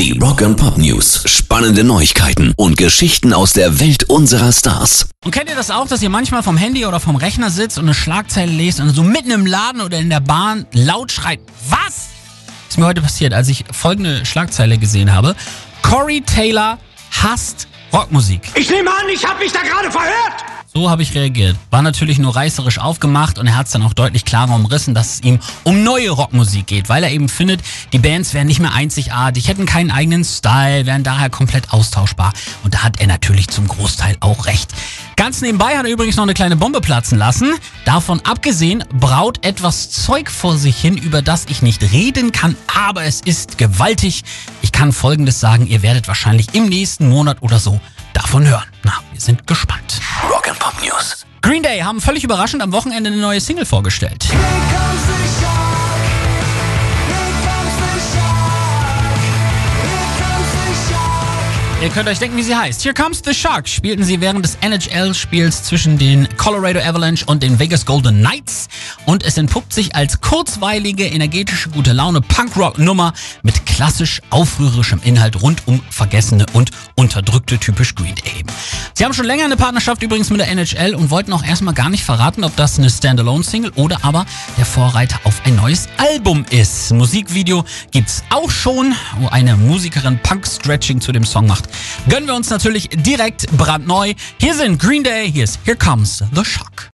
Die Rock and Pop News. Spannende Neuigkeiten und Geschichten aus der Welt unserer Stars. Und kennt ihr das auch, dass ihr manchmal vom Handy oder vom Rechner sitzt und eine Schlagzeile lest und so mitten im Laden oder in der Bahn laut schreit, was? Ist mir heute passiert, als ich folgende Schlagzeile gesehen habe. Corey Taylor hasst Rockmusik. Ich nehme an, ich habe mich da gerade verhört. So habe ich reagiert. War natürlich nur reißerisch aufgemacht und er hat es dann auch deutlich klarer umrissen, dass es ihm um neue Rockmusik geht, weil er eben findet, die Bands wären nicht mehr einzigartig, hätten keinen eigenen Style, wären daher komplett austauschbar. Und da hat er natürlich zum Großteil auch recht. Ganz nebenbei hat er übrigens noch eine kleine Bombe platzen lassen. Davon abgesehen braut etwas Zeug vor sich hin, über das ich nicht reden kann, aber es ist gewaltig. Ich kann folgendes sagen, ihr werdet wahrscheinlich im nächsten Monat oder so davon hören. Na, wir sind gespannt. Rock and Pop News. Green Day haben völlig überraschend am Wochenende eine neue Single vorgestellt. Ihr könnt euch denken, wie sie heißt. Here Comes the Shark spielten sie während des NHL-Spiels zwischen den Colorado Avalanche und den Vegas Golden Knights. Und es entpuppt sich als kurzweilige, energetische, gute Laune Punkrock-Nummer mit klassisch aufrührerischem Inhalt rund um vergessene und unterdrückte typisch Green Day. Sie haben schon länger eine Partnerschaft übrigens mit der NHL und wollten auch erstmal gar nicht verraten, ob das eine Standalone-Single oder aber der Vorreiter auf ein neues Album ist. Ein Musikvideo gibt's auch schon, wo eine Musikerin Punk-Stretching zu dem Song macht. Gönnen wir uns natürlich direkt brandneu. Hier sind Green Day, hier ist Here Comes the Shock.